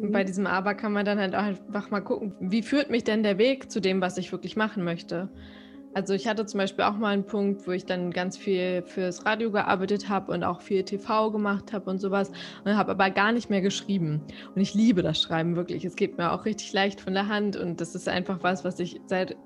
Mhm. Bei diesem Aber kann man dann halt auch einfach mal gucken, wie führt mich denn der Weg zu dem, was ich wirklich machen möchte. Also ich hatte zum Beispiel auch mal einen Punkt, wo ich dann ganz viel fürs Radio gearbeitet habe und auch viel TV gemacht habe und sowas und habe aber gar nicht mehr geschrieben. Und ich liebe das Schreiben wirklich. Es geht mir auch richtig leicht von der Hand und das ist einfach was, was ich seit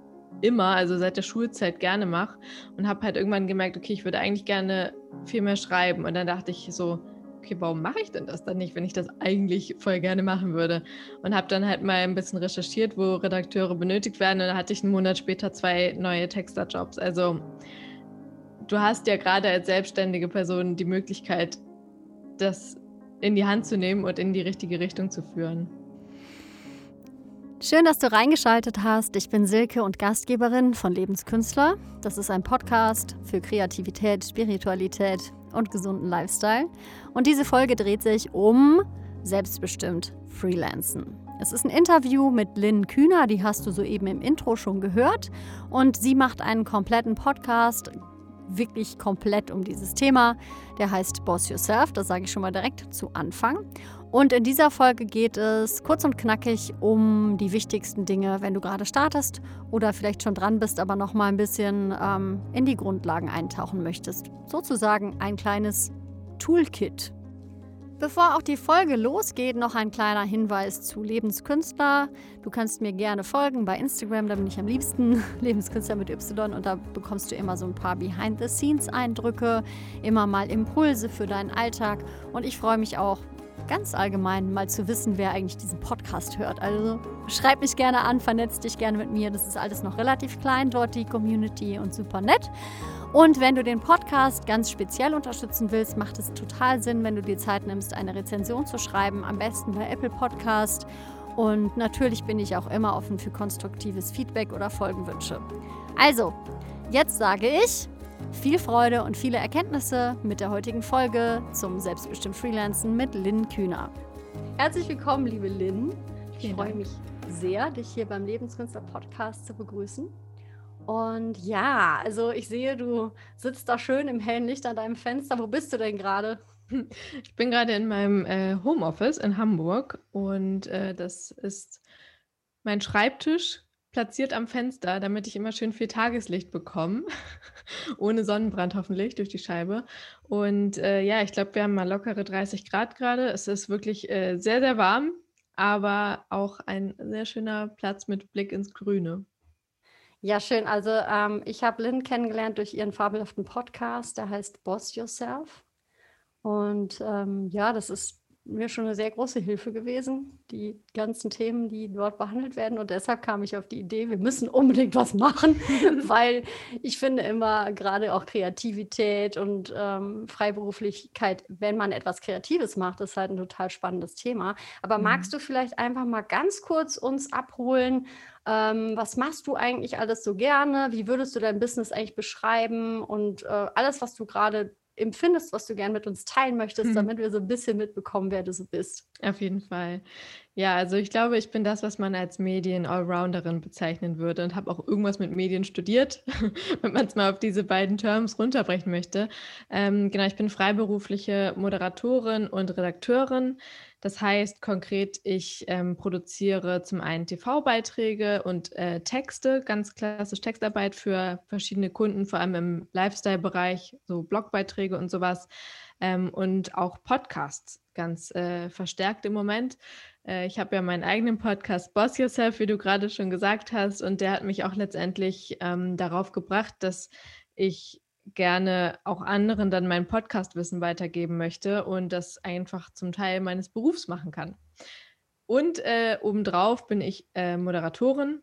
immer, also seit der Schulzeit gerne mache und habe halt irgendwann gemerkt, okay, ich würde eigentlich gerne viel mehr schreiben. Und dann dachte ich so, okay, warum mache ich denn das dann nicht, wenn ich das eigentlich voll gerne machen würde? Und habe dann halt mal ein bisschen recherchiert, wo Redakteure benötigt werden. Und dann hatte ich einen Monat später zwei neue Texterjobs. Also du hast ja gerade als selbstständige Person die Möglichkeit, das in die Hand zu nehmen und in die richtige Richtung zu führen. Schön, dass du reingeschaltet hast. Ich bin Silke und Gastgeberin von Lebenskünstler. Das ist ein Podcast für Kreativität, Spiritualität und gesunden Lifestyle. Und diese Folge dreht sich um selbstbestimmt Freelancen. Es ist ein Interview mit Lynn Kühner, die hast du soeben im Intro schon gehört. Und sie macht einen kompletten Podcast, wirklich komplett um dieses Thema. Der heißt Boss Yourself, das sage ich schon mal direkt zu Anfang. Und in dieser Folge geht es kurz und knackig um die wichtigsten Dinge, wenn du gerade startest oder vielleicht schon dran bist, aber noch mal ein bisschen ähm, in die Grundlagen eintauchen möchtest. Sozusagen ein kleines Toolkit. Bevor auch die Folge losgeht, noch ein kleiner Hinweis zu Lebenskünstler. Du kannst mir gerne folgen bei Instagram, da bin ich am liebsten. Lebenskünstler mit Y und da bekommst du immer so ein paar Behind-the-Scenes-Eindrücke, immer mal Impulse für deinen Alltag. Und ich freue mich auch, ganz allgemein mal zu wissen, wer eigentlich diesen Podcast hört. Also schreib mich gerne an, vernetz dich gerne mit mir. Das ist alles noch relativ klein dort, die Community und super nett. Und wenn du den Podcast ganz speziell unterstützen willst, macht es total Sinn, wenn du dir Zeit nimmst, eine Rezension zu schreiben, am besten bei Apple Podcast. Und natürlich bin ich auch immer offen für konstruktives Feedback oder Folgenwünsche. Also, jetzt sage ich, viel Freude und viele Erkenntnisse mit der heutigen Folge zum selbstbestimmt Freelancen mit Lynn Kühner. Herzlich willkommen, liebe Lynn. Ich freue mich sehr, dich hier beim Lebenskünstler Podcast zu begrüßen. Und ja, also ich sehe, du sitzt da schön im hellen Licht an deinem Fenster. Wo bist du denn gerade? Ich bin gerade in meinem äh, Homeoffice in Hamburg und äh, das ist mein Schreibtisch platziert am Fenster, damit ich immer schön viel Tageslicht bekomme. Ohne Sonnenbrand hoffentlich durch die Scheibe. Und äh, ja, ich glaube, wir haben mal lockere 30 Grad gerade. Es ist wirklich äh, sehr, sehr warm, aber auch ein sehr schöner Platz mit Blick ins Grüne. Ja, schön. Also ähm, ich habe Lynn kennengelernt durch ihren fabelhaften Podcast, der heißt Boss Yourself. Und ähm, ja, das ist mir schon eine sehr große Hilfe gewesen, die ganzen Themen, die dort behandelt werden. Und deshalb kam ich auf die Idee, wir müssen unbedingt was machen, weil ich finde immer gerade auch Kreativität und ähm, Freiberuflichkeit, wenn man etwas Kreatives macht, ist halt ein total spannendes Thema. Aber mhm. magst du vielleicht einfach mal ganz kurz uns abholen? Ähm, was machst du eigentlich alles so gerne? Wie würdest du dein Business eigentlich beschreiben? Und äh, alles, was du gerade empfindest, was du gern mit uns teilen möchtest, mhm. damit wir so ein bisschen mitbekommen, wer du so bist. Auf jeden Fall. Ja, also ich glaube, ich bin das, was man als Medien-Allrounderin bezeichnen würde und habe auch irgendwas mit Medien studiert, wenn man es mal auf diese beiden Terms runterbrechen möchte. Ähm, genau, ich bin freiberufliche Moderatorin und Redakteurin. Das heißt konkret, ich ähm, produziere zum einen TV-Beiträge und äh, Texte, ganz klassisch Textarbeit für verschiedene Kunden, vor allem im Lifestyle-Bereich, so Blogbeiträge und sowas ähm, und auch Podcasts ganz äh, verstärkt im Moment. Äh, ich habe ja meinen eigenen Podcast Boss Yourself, wie du gerade schon gesagt hast, und der hat mich auch letztendlich ähm, darauf gebracht, dass ich gerne auch anderen dann mein Podcastwissen weitergeben möchte und das einfach zum Teil meines Berufs machen kann. Und äh, obendrauf bin ich äh, Moderatorin,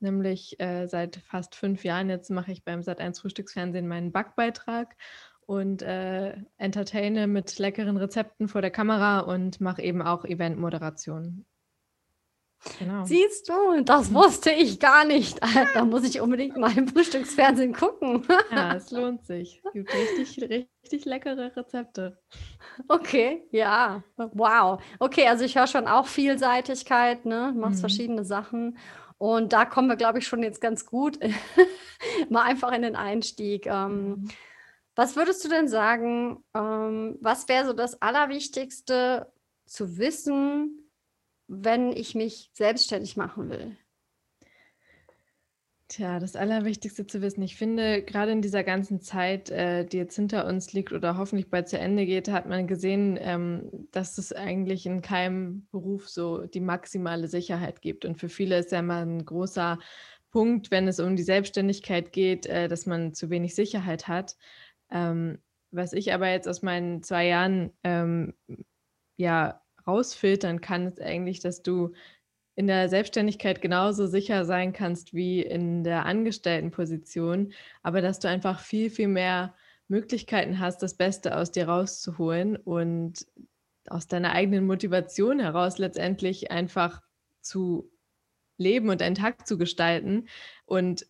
nämlich äh, seit fast fünf Jahren jetzt mache ich beim Sat1 Frühstücksfernsehen meinen Backbeitrag und äh, entertaine mit leckeren Rezepten vor der Kamera und mache eben auch Eventmoderation. Genau. Siehst du, das wusste ich gar nicht. Da muss ich unbedingt mal im Frühstücksfernsehen gucken. Ja, es lohnt sich. Es gibt richtig, richtig leckere Rezepte. Okay, ja. Wow. Okay, also ich höre schon auch Vielseitigkeit, ne? Machst mhm. verschiedene Sachen. Und da kommen wir, glaube ich, schon jetzt ganz gut mal einfach in den Einstieg. Ähm, mhm. Was würdest du denn sagen, ähm, was wäre so das Allerwichtigste zu wissen, wenn ich mich selbstständig machen will? Tja, das Allerwichtigste zu wissen. Ich finde, gerade in dieser ganzen Zeit, äh, die jetzt hinter uns liegt oder hoffentlich bald zu Ende geht, hat man gesehen, ähm, dass es eigentlich in keinem Beruf so die maximale Sicherheit gibt. Und für viele ist ja immer ein großer Punkt, wenn es um die Selbstständigkeit geht, äh, dass man zu wenig Sicherheit hat. Ähm, was ich aber jetzt aus meinen zwei Jahren ähm, ja rausfiltern kann, ist eigentlich, dass du in der Selbstständigkeit genauso sicher sein kannst wie in der Angestelltenposition, aber dass du einfach viel, viel mehr Möglichkeiten hast, das Beste aus dir rauszuholen und aus deiner eigenen Motivation heraus letztendlich einfach zu leben und einen Tag zu gestalten. Und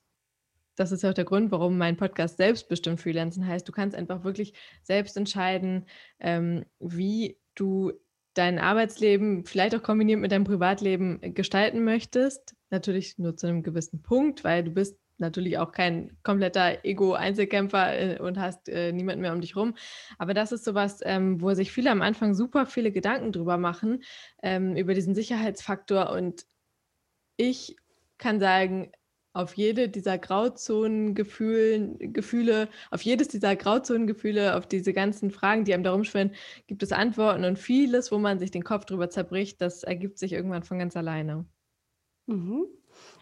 das ist ja auch der Grund, warum mein Podcast selbstbestimmt Freelancen heißt. Du kannst einfach wirklich selbst entscheiden, ähm, wie du dein Arbeitsleben vielleicht auch kombiniert mit deinem Privatleben äh, gestalten möchtest. Natürlich nur zu einem gewissen Punkt, weil du bist natürlich auch kein kompletter Ego-Einzelkämpfer äh, und hast äh, niemanden mehr um dich rum. Aber das ist sowas, ähm, wo sich viele am Anfang super viele Gedanken drüber machen, ähm, über diesen Sicherheitsfaktor. Und ich kann sagen, auf jede dieser Grauzonengefühle, auf jedes dieser Grauzonengefühle, auf diese ganzen Fragen, die einem darum schwirren, gibt es Antworten und vieles, wo man sich den Kopf drüber zerbricht, das ergibt sich irgendwann von ganz alleine. Mhm.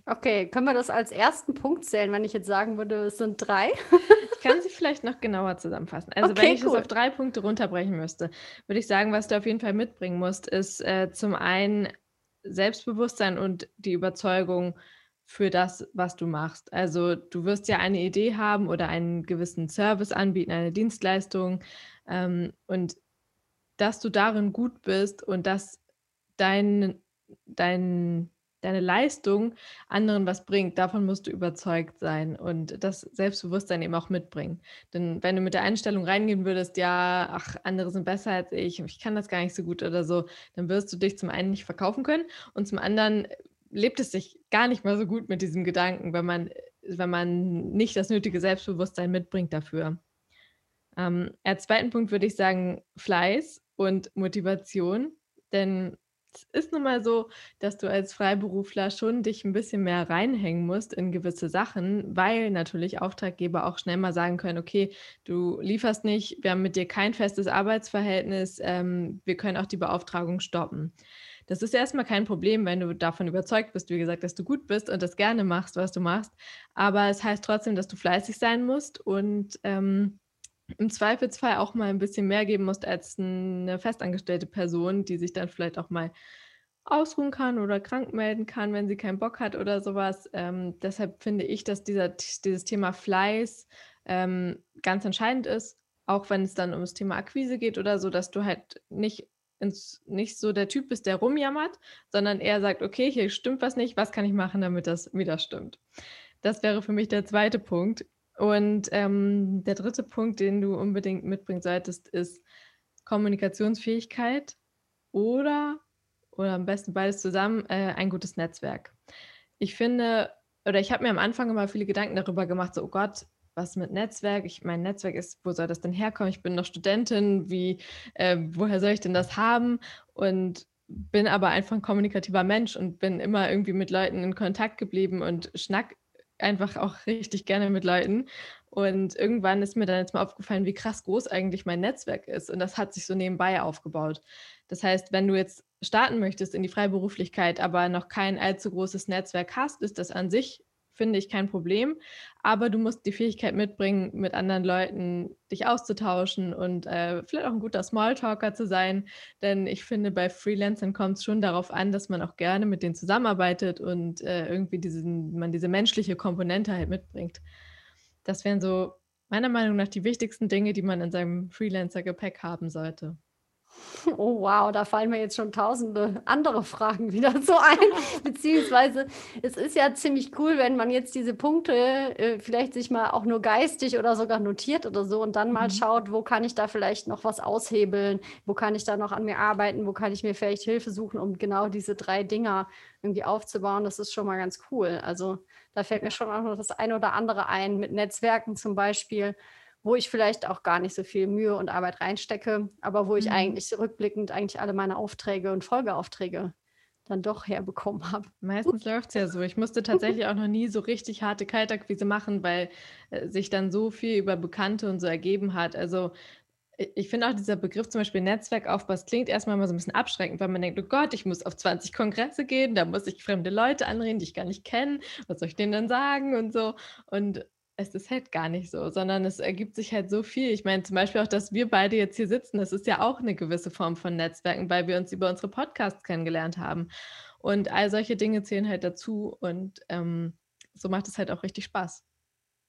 Okay, können wir das als ersten Punkt zählen, wenn ich jetzt sagen würde, es sind drei? ich kann sie vielleicht noch genauer zusammenfassen. Also okay, wenn ich cool. es auf drei Punkte runterbrechen müsste, würde ich sagen, was du auf jeden Fall mitbringen musst, ist äh, zum einen Selbstbewusstsein und die Überzeugung, für das, was du machst. Also du wirst ja eine Idee haben oder einen gewissen Service anbieten, eine Dienstleistung ähm, und dass du darin gut bist und dass dein, dein, deine Leistung anderen was bringt, davon musst du überzeugt sein und das Selbstbewusstsein eben auch mitbringen. Denn wenn du mit der Einstellung reingehen würdest, ja, ach, andere sind besser als ich, ich kann das gar nicht so gut oder so, dann wirst du dich zum einen nicht verkaufen können und zum anderen lebt es sich gar nicht mal so gut mit diesem Gedanken, wenn man, wenn man nicht das nötige Selbstbewusstsein mitbringt dafür. Ähm, als zweiten Punkt würde ich sagen Fleiß und Motivation, denn es ist nun mal so, dass du als Freiberufler schon dich ein bisschen mehr reinhängen musst in gewisse Sachen, weil natürlich Auftraggeber auch schnell mal sagen können, okay, du lieferst nicht, wir haben mit dir kein festes Arbeitsverhältnis, ähm, wir können auch die Beauftragung stoppen. Das ist erstmal kein Problem, wenn du davon überzeugt bist, wie gesagt, dass du gut bist und das gerne machst, was du machst. Aber es heißt trotzdem, dass du fleißig sein musst und ähm, im Zweifelsfall auch mal ein bisschen mehr geben musst als eine festangestellte Person, die sich dann vielleicht auch mal ausruhen kann oder krank melden kann, wenn sie keinen Bock hat oder sowas. Ähm, deshalb finde ich, dass dieser, dieses Thema Fleiß ähm, ganz entscheidend ist, auch wenn es dann ums Thema Akquise geht oder so, dass du halt nicht ins, nicht so der Typ bist, der rumjammert, sondern eher sagt, okay, hier stimmt was nicht, was kann ich machen, damit das wieder stimmt. Das wäre für mich der zweite Punkt. Und ähm, der dritte Punkt, den du unbedingt mitbringen solltest, ist Kommunikationsfähigkeit oder, oder am besten beides zusammen, äh, ein gutes Netzwerk. Ich finde, oder ich habe mir am Anfang immer viele Gedanken darüber gemacht, so, oh Gott, was mit Netzwerk? Ich mein Netzwerk ist, wo soll das denn herkommen? Ich bin noch Studentin, wie, äh, woher soll ich denn das haben? Und bin aber einfach ein kommunikativer Mensch und bin immer irgendwie mit Leuten in Kontakt geblieben und schnack einfach auch richtig gerne mit Leuten. Und irgendwann ist mir dann jetzt mal aufgefallen, wie krass groß eigentlich mein Netzwerk ist. Und das hat sich so nebenbei aufgebaut. Das heißt, wenn du jetzt starten möchtest in die Freiberuflichkeit, aber noch kein allzu großes Netzwerk hast, ist das an sich finde ich kein Problem. Aber du musst die Fähigkeit mitbringen, mit anderen Leuten dich auszutauschen und äh, vielleicht auch ein guter Smalltalker zu sein. Denn ich finde, bei Freelancern kommt es schon darauf an, dass man auch gerne mit denen zusammenarbeitet und äh, irgendwie diesen, man diese menschliche Komponente halt mitbringt. Das wären so meiner Meinung nach die wichtigsten Dinge, die man in seinem Freelancer-Gepäck haben sollte. Oh wow, da fallen mir jetzt schon tausende andere Fragen wieder so ein. Beziehungsweise es ist ja ziemlich cool, wenn man jetzt diese Punkte äh, vielleicht sich mal auch nur geistig oder sogar notiert oder so und dann mal mhm. schaut, wo kann ich da vielleicht noch was aushebeln, wo kann ich da noch an mir arbeiten, wo kann ich mir vielleicht Hilfe suchen, um genau diese drei Dinger irgendwie aufzubauen. Das ist schon mal ganz cool. Also da fällt mir schon auch noch das eine oder andere ein mit Netzwerken zum Beispiel wo ich vielleicht auch gar nicht so viel Mühe und Arbeit reinstecke, aber wo ich mhm. eigentlich rückblickend eigentlich alle meine Aufträge und Folgeaufträge dann doch herbekommen habe. Meistens läuft es ja so. Ich musste tatsächlich auch noch nie so richtig harte Kaltakquise machen, weil äh, sich dann so viel über Bekannte und so ergeben hat. Also ich finde auch dieser Begriff zum Beispiel Netzwerkaufbau, das klingt erstmal mal so ein bisschen abschreckend, weil man denkt, oh Gott, ich muss auf 20 Kongresse gehen, da muss ich fremde Leute anreden, die ich gar nicht kenne, was soll ich denen dann sagen und so. Und es ist halt gar nicht so, sondern es ergibt sich halt so viel. Ich meine zum Beispiel auch, dass wir beide jetzt hier sitzen, das ist ja auch eine gewisse Form von Netzwerken, weil wir uns über unsere Podcasts kennengelernt haben. Und all solche Dinge zählen halt dazu und ähm, so macht es halt auch richtig Spaß.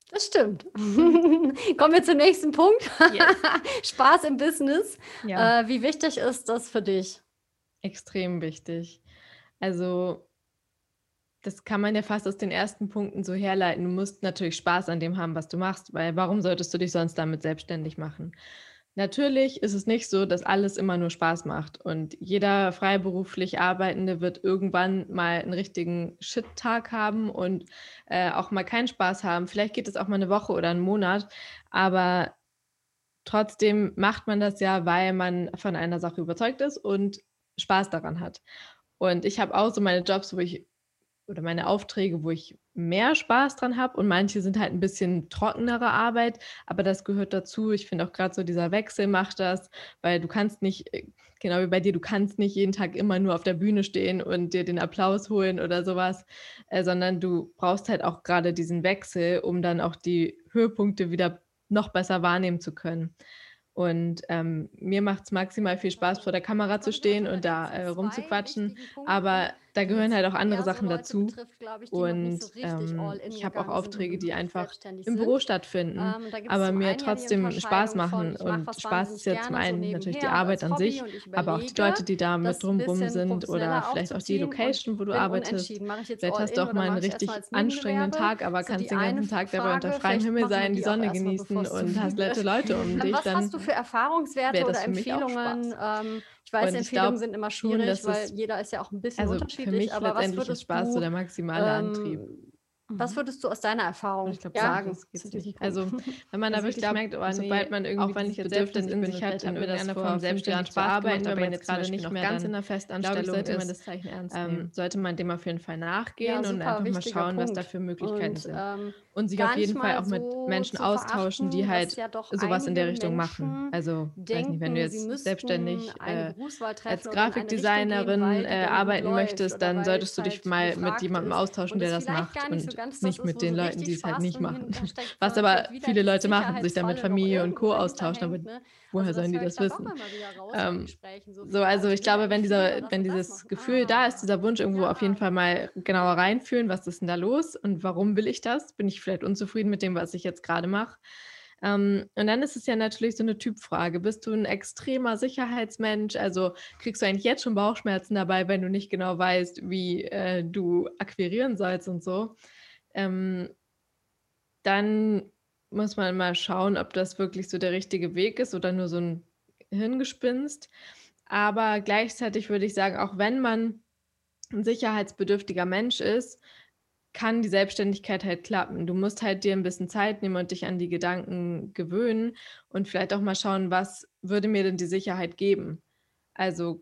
Das stimmt. Kommen wir zum nächsten Punkt. Yes. Spaß im Business. Ja. Äh, wie wichtig ist das für dich? Extrem wichtig. Also das kann man ja fast aus den ersten Punkten so herleiten. Du musst natürlich Spaß an dem haben, was du machst, weil warum solltest du dich sonst damit selbstständig machen? Natürlich ist es nicht so, dass alles immer nur Spaß macht und jeder freiberuflich Arbeitende wird irgendwann mal einen richtigen Shit-Tag haben und äh, auch mal keinen Spaß haben. Vielleicht geht es auch mal eine Woche oder einen Monat, aber trotzdem macht man das ja, weil man von einer Sache überzeugt ist und Spaß daran hat. Und ich habe auch so meine Jobs, wo ich oder meine Aufträge, wo ich mehr Spaß dran habe und manche sind halt ein bisschen trockenere Arbeit, aber das gehört dazu. Ich finde auch gerade so dieser Wechsel macht das, weil du kannst nicht, äh, genau wie bei dir, du kannst nicht jeden Tag immer nur auf der Bühne stehen und dir den Applaus holen oder sowas, äh, sondern du brauchst halt auch gerade diesen Wechsel, um dann auch die Höhepunkte wieder noch besser wahrnehmen zu können. Und ähm, mir macht es maximal viel Spaß, vor der Kamera zu stehen und da äh, rumzuquatschen. Aber da gehören halt auch andere Sachen dazu. Und ähm, ich habe auch Aufträge, die einfach im Büro stattfinden, ähm, aber mir trotzdem Spaß machen. Und Spaß ist ja zum einen natürlich die Arbeit an sich, aber auch die Leute, die da mit drumherum sind oder vielleicht auch die Location, wo du arbeitest. Vielleicht hast du auch mal einen richtig anstrengenden Tag, aber kannst den ganzen Tag dabei unter freiem Himmel sein, die Sonne genießen und hast nette Leute um dich. Was hast du für Erfahrungswerte oder Empfehlungen? Ich weiß, Empfehlungen glaub, sind immer schwierig, weil jeder ist ja auch ein bisschen also unterschiedlich. Für mich aber letztendlich was ist Spaß so der maximale ähm, Antrieb. Was mhm. würdest du aus deiner Erfahrung glaub, sagen? Also, wenn man da wirklich merkt, oh, sobald man irgendwie auch wenn ich jetzt selbstständig bin, ich halt in irgendeiner Form selbstständig zu arbeiten, wenn man jetzt gerade nicht mehr ganz in der Festanstellung sollte man das Zeichen ernst nehmen. sollte man dem auf jeden Fall nachgehen und einfach mal schauen, was da für Möglichkeiten sind. Ähm, und sich auf jeden Fall auch mit Menschen austauschen, die halt sowas in der Richtung machen. Also, weiß nicht, wenn du jetzt selbstständig äh, als Grafikdesignerin äh, arbeiten möchtest, dann solltest du dich mal mit jemandem austauschen, der das macht und ganz nicht mit den Leuten, die es halt nicht machen. Was aber viele Leute machen, sich dann mit Familie und Co. austauschen, aber ne? woher also sollen die das wissen? Ähm, so, also ich glaube, wenn dieser, wenn dieses Gefühl da ist, dieser Wunsch irgendwo auf jeden Fall mal genauer reinfühlen, was ist denn da los und warum will ich das? Bin ich vielleicht unzufrieden mit dem, was ich jetzt gerade mache? Ähm, und dann ist es ja natürlich so eine Typfrage. Bist du ein extremer Sicherheitsmensch? Also kriegst du eigentlich jetzt schon Bauchschmerzen dabei, wenn du nicht genau weißt, wie äh, du akquirieren sollst und so? Ähm, dann muss man mal schauen, ob das wirklich so der richtige Weg ist oder nur so ein Hirngespinst. Aber gleichzeitig würde ich sagen, auch wenn man ein sicherheitsbedürftiger Mensch ist, kann die Selbstständigkeit halt klappen. Du musst halt dir ein bisschen Zeit nehmen und dich an die Gedanken gewöhnen und vielleicht auch mal schauen, was würde mir denn die Sicherheit geben? Also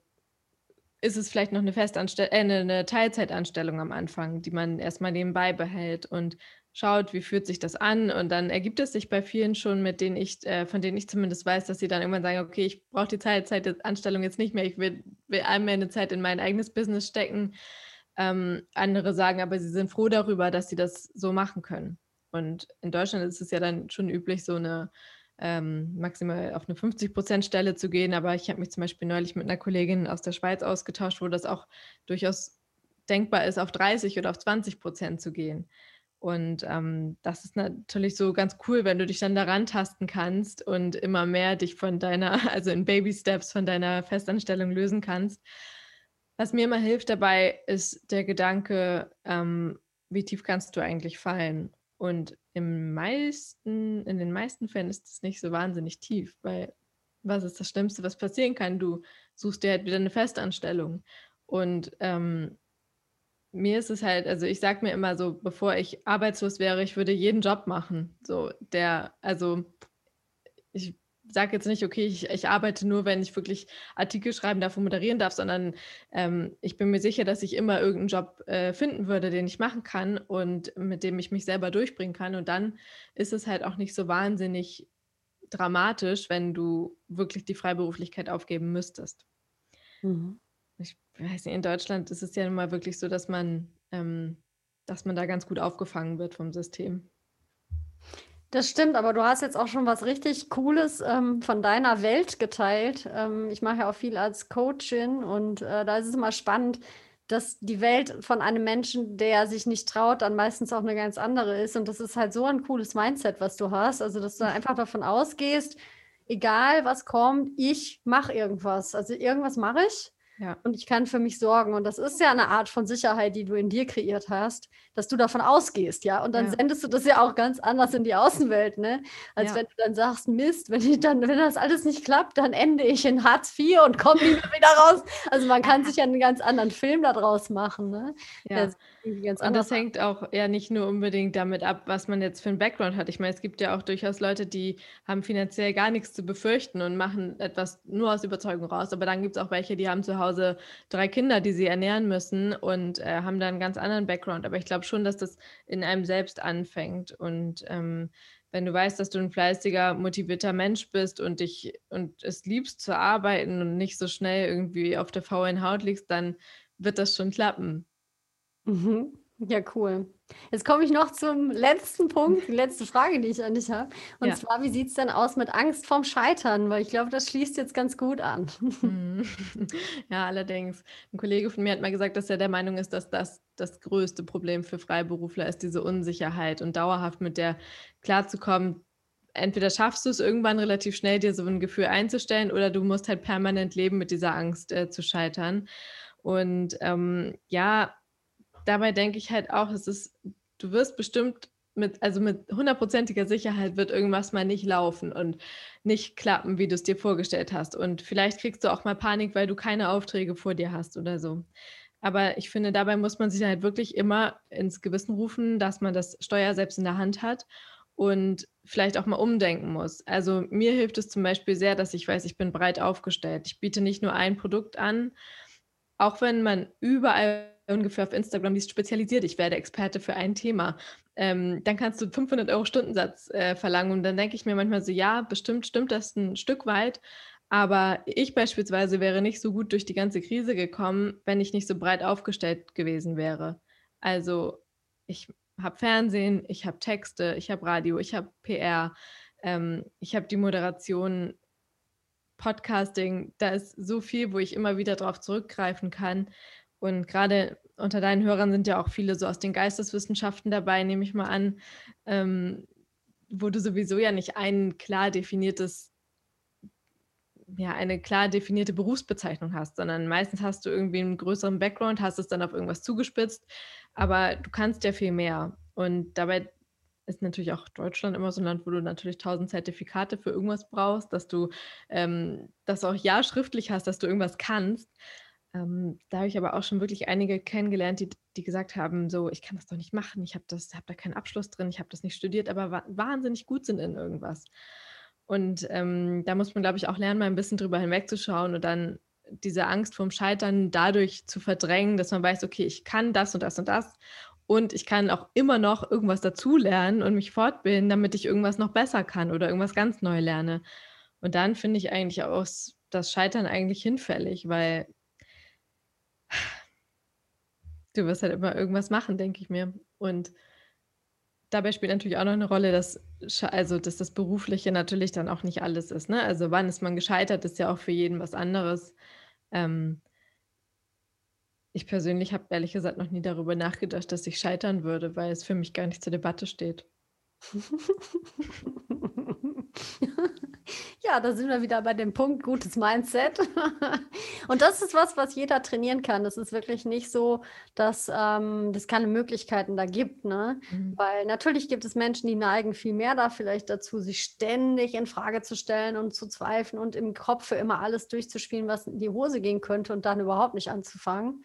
ist es vielleicht noch eine Festanstellung, äh, eine, Teilzeitanstellung am Anfang, die man erstmal nebenbei behält und schaut, wie fühlt sich das an und dann ergibt es sich bei vielen schon, mit denen ich, äh, von denen ich zumindest weiß, dass sie dann irgendwann sagen, okay, ich brauche die Teilzeitanstellung jetzt nicht mehr, ich will, will einmal eine Zeit in mein eigenes Business stecken. Ähm, andere sagen aber, sie sind froh darüber, dass sie das so machen können. Und in Deutschland ist es ja dann schon üblich, so eine ähm, maximal auf eine 50-Prozent-Stelle zu gehen. Aber ich habe mich zum Beispiel neulich mit einer Kollegin aus der Schweiz ausgetauscht, wo das auch durchaus denkbar ist, auf 30 oder auf 20 Prozent zu gehen. Und ähm, das ist natürlich so ganz cool, wenn du dich dann daran tasten kannst und immer mehr dich von deiner, also in Baby Steps von deiner Festanstellung lösen kannst. Was mir immer hilft dabei, ist der Gedanke, ähm, wie tief kannst du eigentlich fallen? Und im meisten, in den meisten Fällen ist es nicht so wahnsinnig tief, weil was ist das Schlimmste, was passieren kann? Du suchst dir halt wieder eine Festanstellung. Und ähm, mir ist es halt, also ich sage mir immer so, bevor ich arbeitslos wäre, ich würde jeden Job machen. So, der, also ich sage jetzt nicht, okay, ich, ich, arbeite nur, wenn ich wirklich Artikel schreiben darf und moderieren darf, sondern ähm, ich bin mir sicher, dass ich immer irgendeinen Job äh, finden würde, den ich machen kann und mit dem ich mich selber durchbringen kann. Und dann ist es halt auch nicht so wahnsinnig dramatisch, wenn du wirklich die Freiberuflichkeit aufgeben müsstest. Mhm. Ich weiß nicht, in Deutschland ist es ja nun mal wirklich so, dass man, ähm, dass man da ganz gut aufgefangen wird vom System. Das stimmt, aber du hast jetzt auch schon was richtig Cooles ähm, von deiner Welt geteilt. Ähm, ich mache ja auch viel als Coachin und äh, da ist es immer spannend, dass die Welt von einem Menschen, der sich nicht traut, dann meistens auch eine ganz andere ist. Und das ist halt so ein cooles Mindset, was du hast. Also, dass du mhm. einfach davon ausgehst, egal was kommt, ich mache irgendwas. Also irgendwas mache ich ja. Und ich kann für mich sorgen. Und das ist ja eine Art von Sicherheit, die du in dir kreiert hast, dass du davon ausgehst, ja. Und dann ja. sendest du das ja auch ganz anders in die Außenwelt, ne? Als ja. wenn du dann sagst, Mist, wenn ich dann, wenn das alles nicht klappt, dann ende ich in Hartz IV und komme nie wieder raus. Also man kann sich ja einen ganz anderen Film daraus machen, ne? Ja. Und das hängt auch ja nicht nur unbedingt damit ab, was man jetzt für einen Background hat. Ich meine, es gibt ja auch durchaus Leute, die haben finanziell gar nichts zu befürchten und machen etwas nur aus Überzeugung raus. Aber dann gibt es auch welche, die haben zu Hause drei Kinder, die sie ernähren müssen und äh, haben da einen ganz anderen Background. Aber ich glaube schon, dass das in einem selbst anfängt. Und ähm, wenn du weißt, dass du ein fleißiger, motivierter Mensch bist und dich und es liebst zu arbeiten und nicht so schnell irgendwie auf der faulen Haut liegst, dann wird das schon klappen. Mhm. Ja, cool. Jetzt komme ich noch zum letzten Punkt, die letzte Frage, die ich an dich habe. Und ja. zwar, wie sieht es denn aus mit Angst vorm Scheitern? Weil ich glaube, das schließt jetzt ganz gut an. Mhm. Ja, allerdings. Ein Kollege von mir hat mal gesagt, dass er der Meinung ist, dass das das größte Problem für Freiberufler ist, diese Unsicherheit und dauerhaft mit der klarzukommen. Entweder schaffst du es irgendwann relativ schnell, dir so ein Gefühl einzustellen, oder du musst halt permanent leben mit dieser Angst äh, zu scheitern. Und ähm, ja, dabei denke ich halt auch, es ist, du wirst bestimmt mit, also mit hundertprozentiger Sicherheit wird irgendwas mal nicht laufen und nicht klappen, wie du es dir vorgestellt hast. Und vielleicht kriegst du auch mal Panik, weil du keine Aufträge vor dir hast oder so. Aber ich finde, dabei muss man sich halt wirklich immer ins Gewissen rufen, dass man das Steuer selbst in der Hand hat und vielleicht auch mal umdenken muss. Also mir hilft es zum Beispiel sehr, dass ich weiß, ich bin breit aufgestellt. Ich biete nicht nur ein Produkt an, auch wenn man überall ungefähr auf Instagram liest, spezialisiert, ich werde Experte für ein Thema, ähm, dann kannst du 500 Euro Stundensatz äh, verlangen. Und dann denke ich mir manchmal so, ja, bestimmt stimmt das ein Stück weit. Aber ich beispielsweise wäre nicht so gut durch die ganze Krise gekommen, wenn ich nicht so breit aufgestellt gewesen wäre. Also ich habe Fernsehen, ich habe Texte, ich habe Radio, ich habe PR, ähm, ich habe die Moderation, Podcasting. Da ist so viel, wo ich immer wieder darauf zurückgreifen kann. Und gerade unter deinen Hörern sind ja auch viele so aus den Geisteswissenschaften dabei, nehme ich mal an, ähm, wo du sowieso ja nicht ein klar definiertes, ja, eine klar definierte Berufsbezeichnung hast, sondern meistens hast du irgendwie einen größeren Background, hast es dann auf irgendwas zugespitzt, aber du kannst ja viel mehr. Und dabei ist natürlich auch Deutschland immer so ein Land, wo du natürlich tausend Zertifikate für irgendwas brauchst, dass du ähm, das auch ja schriftlich hast, dass du irgendwas kannst. Ähm, da habe ich aber auch schon wirklich einige kennengelernt, die, die gesagt haben, so, ich kann das doch nicht machen, ich habe hab da keinen Abschluss drin, ich habe das nicht studiert, aber wa wahnsinnig gut sind in irgendwas. Und ähm, da muss man, glaube ich, auch lernen, mal ein bisschen drüber hinwegzuschauen und dann diese Angst vorm Scheitern dadurch zu verdrängen, dass man weiß, okay, ich kann das und das und das und ich kann auch immer noch irgendwas dazulernen und mich fortbilden, damit ich irgendwas noch besser kann oder irgendwas ganz neu lerne. Und dann finde ich eigentlich auch das Scheitern eigentlich hinfällig, weil Du wirst halt immer irgendwas machen, denke ich mir. Und dabei spielt natürlich auch noch eine Rolle, dass, also, dass das Berufliche natürlich dann auch nicht alles ist. Ne? Also wann ist man gescheitert, ist ja auch für jeden was anderes. Ähm, ich persönlich habe ehrlich gesagt noch nie darüber nachgedacht, dass ich scheitern würde, weil es für mich gar nicht zur Debatte steht. Ja, da sind wir wieder bei dem Punkt gutes Mindset. Und das ist was, was jeder trainieren kann. Das ist wirklich nicht so, dass ähm, es keine Möglichkeiten da gibt. Ne? Mhm. Weil natürlich gibt es Menschen, die neigen viel mehr da vielleicht dazu, sich ständig in Frage zu stellen und zu zweifeln und im Kopf für immer alles durchzuspielen, was in die Hose gehen könnte und dann überhaupt nicht anzufangen.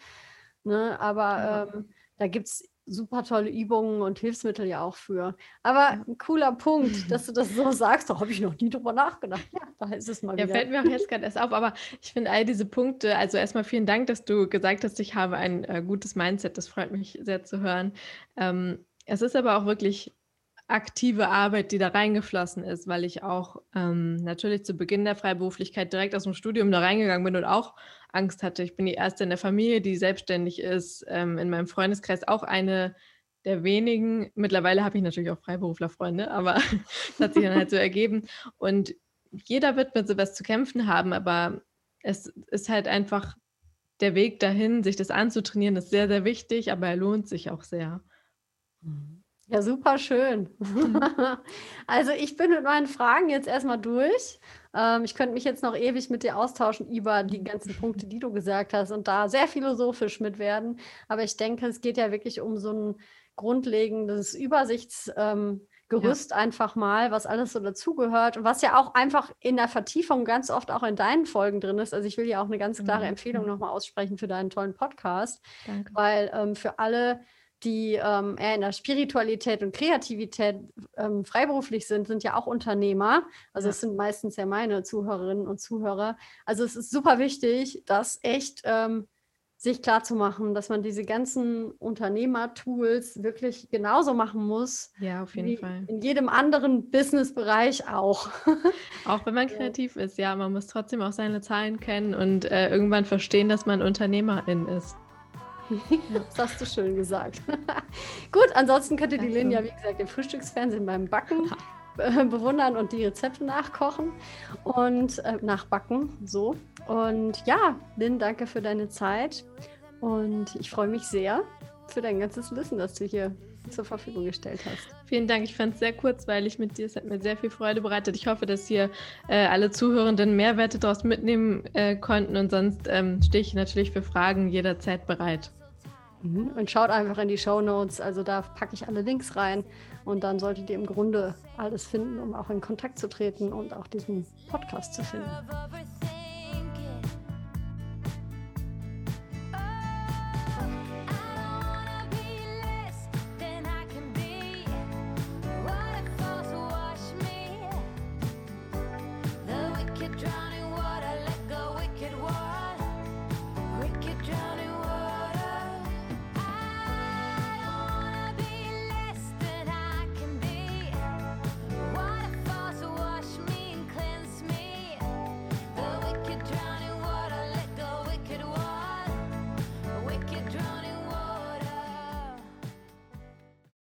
Ne? Aber ähm, da gibt es super tolle Übungen und Hilfsmittel ja auch für. Aber ein cooler Punkt, dass du das so sagst, da habe ich noch nie drüber nachgedacht. Ja, da ist es mal ja, wieder. fällt mir auch jetzt gerade erst auf, aber ich finde all diese Punkte, also erstmal vielen Dank, dass du gesagt hast, ich habe ein äh, gutes Mindset, das freut mich sehr zu hören. Ähm, es ist aber auch wirklich aktive Arbeit, die da reingeflossen ist, weil ich auch ähm, natürlich zu Beginn der Freiberuflichkeit direkt aus dem Studium da reingegangen bin und auch Angst hatte. Ich bin die erste in der Familie, die selbstständig ist, ähm, in meinem Freundeskreis auch eine der wenigen. Mittlerweile habe ich natürlich auch Freiberuflerfreunde, aber das hat sich dann halt so ergeben. Und jeder wird mit sowas zu kämpfen haben, aber es ist halt einfach der Weg dahin, sich das anzutrainieren, ist sehr, sehr wichtig, aber er lohnt sich auch sehr. Mhm. Ja, super schön. Mhm. Also ich bin mit meinen Fragen jetzt erstmal durch. Ähm, ich könnte mich jetzt noch ewig mit dir austauschen über die ganzen Punkte, die du gesagt hast und da sehr philosophisch mit werden. Aber ich denke, es geht ja wirklich um so ein grundlegendes Übersichtsgerüst ähm, ja. einfach mal, was alles so dazugehört und was ja auch einfach in der Vertiefung ganz oft auch in deinen Folgen drin ist. Also ich will ja auch eine ganz klare mhm. Empfehlung nochmal aussprechen für deinen tollen Podcast, Danke. weil ähm, für alle, die ähm, eher in der Spiritualität und Kreativität ähm, freiberuflich sind, sind ja auch Unternehmer. Also es sind meistens ja meine Zuhörerinnen und Zuhörer. Also es ist super wichtig, das echt ähm, sich klarzumachen, dass man diese ganzen Unternehmertools wirklich genauso machen muss. Ja, auf jeden Fall. In jedem anderen Businessbereich auch. auch wenn man kreativ ist, ja, man muss trotzdem auch seine Zahlen kennen und äh, irgendwann verstehen, dass man Unternehmerin ist. das hast du schön gesagt. Gut, ansonsten könnt ihr die Lynn ja, wie gesagt, im Frühstücksfernsehen beim Backen äh, bewundern und die Rezepte nachkochen und äh, nachbacken. So. Und ja, Lynn, danke für deine Zeit. Und ich freue mich sehr für dein ganzes Wissen, das du hier zur Verfügung gestellt hast. Vielen Dank. Ich fand es sehr kurzweilig mit dir. Es hat mir sehr viel Freude bereitet. Ich hoffe, dass hier äh, alle Zuhörenden Mehrwerte daraus mitnehmen äh, konnten. Und sonst ähm, stehe ich natürlich für Fragen jederzeit bereit. Mhm. Und schaut einfach in die Show Notes. Also da packe ich alle Links rein. Und dann solltet ihr im Grunde alles finden, um auch in Kontakt zu treten und auch diesen Podcast zu finden.